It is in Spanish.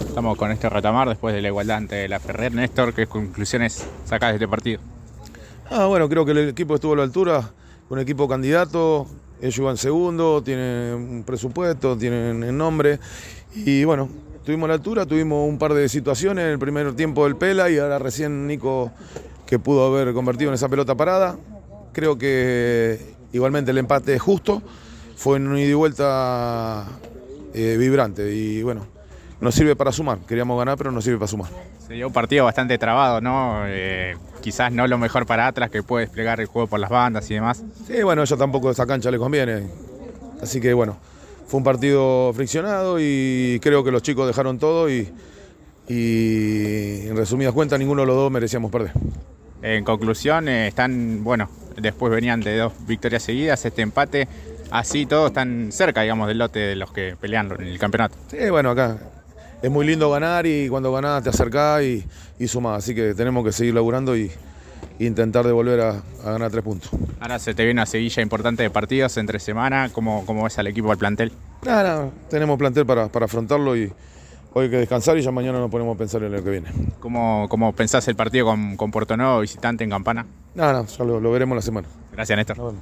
Estamos con Néstor Ratamar después de la igualdad ante la Ferrer. Néstor, ¿qué conclusiones sacás de este partido? Ah, bueno, creo que el equipo estuvo a la altura, un equipo candidato, ellos van segundo, tienen un presupuesto, tienen el nombre y bueno, estuvimos a la altura, tuvimos un par de situaciones en el primer tiempo del Pela y ahora recién Nico que pudo haber convertido en esa pelota parada. Creo que igualmente el empate es justo, fue en un ida y vuelta eh, vibrante y bueno, nos sirve para sumar. Queríamos ganar, pero nos sirve para sumar. Se dio un partido bastante trabado, ¿no? Eh, quizás no lo mejor para Atlas, que puede desplegar el juego por las bandas y demás. Sí, bueno, ella tampoco esa cancha le conviene. Así que bueno, fue un partido friccionado y creo que los chicos dejaron todo y, y en resumidas cuentas ninguno de los dos merecíamos perder. En conclusión, eh, están, bueno, después venían de dos victorias seguidas, este empate, así todos están cerca, digamos, del lote de los que pelean en el campeonato. Sí, bueno, acá es muy lindo ganar y cuando ganás te acercás y, y sumás. Así que tenemos que seguir laburando y, e intentar de volver a, a, ganar tres puntos. Ahora se te viene una seguilla importante de partidos entre semana. ¿Cómo, cómo ves al equipo, al plantel? Nada, nada tenemos plantel para, para, afrontarlo y hoy hay que descansar y ya mañana nos ponemos a pensar en lo que viene. ¿Cómo, cómo pensás el partido con, con Puerto Nuevo, visitante en Campana? Nada, nada ya lo, lo veremos la semana. Gracias, Néstor.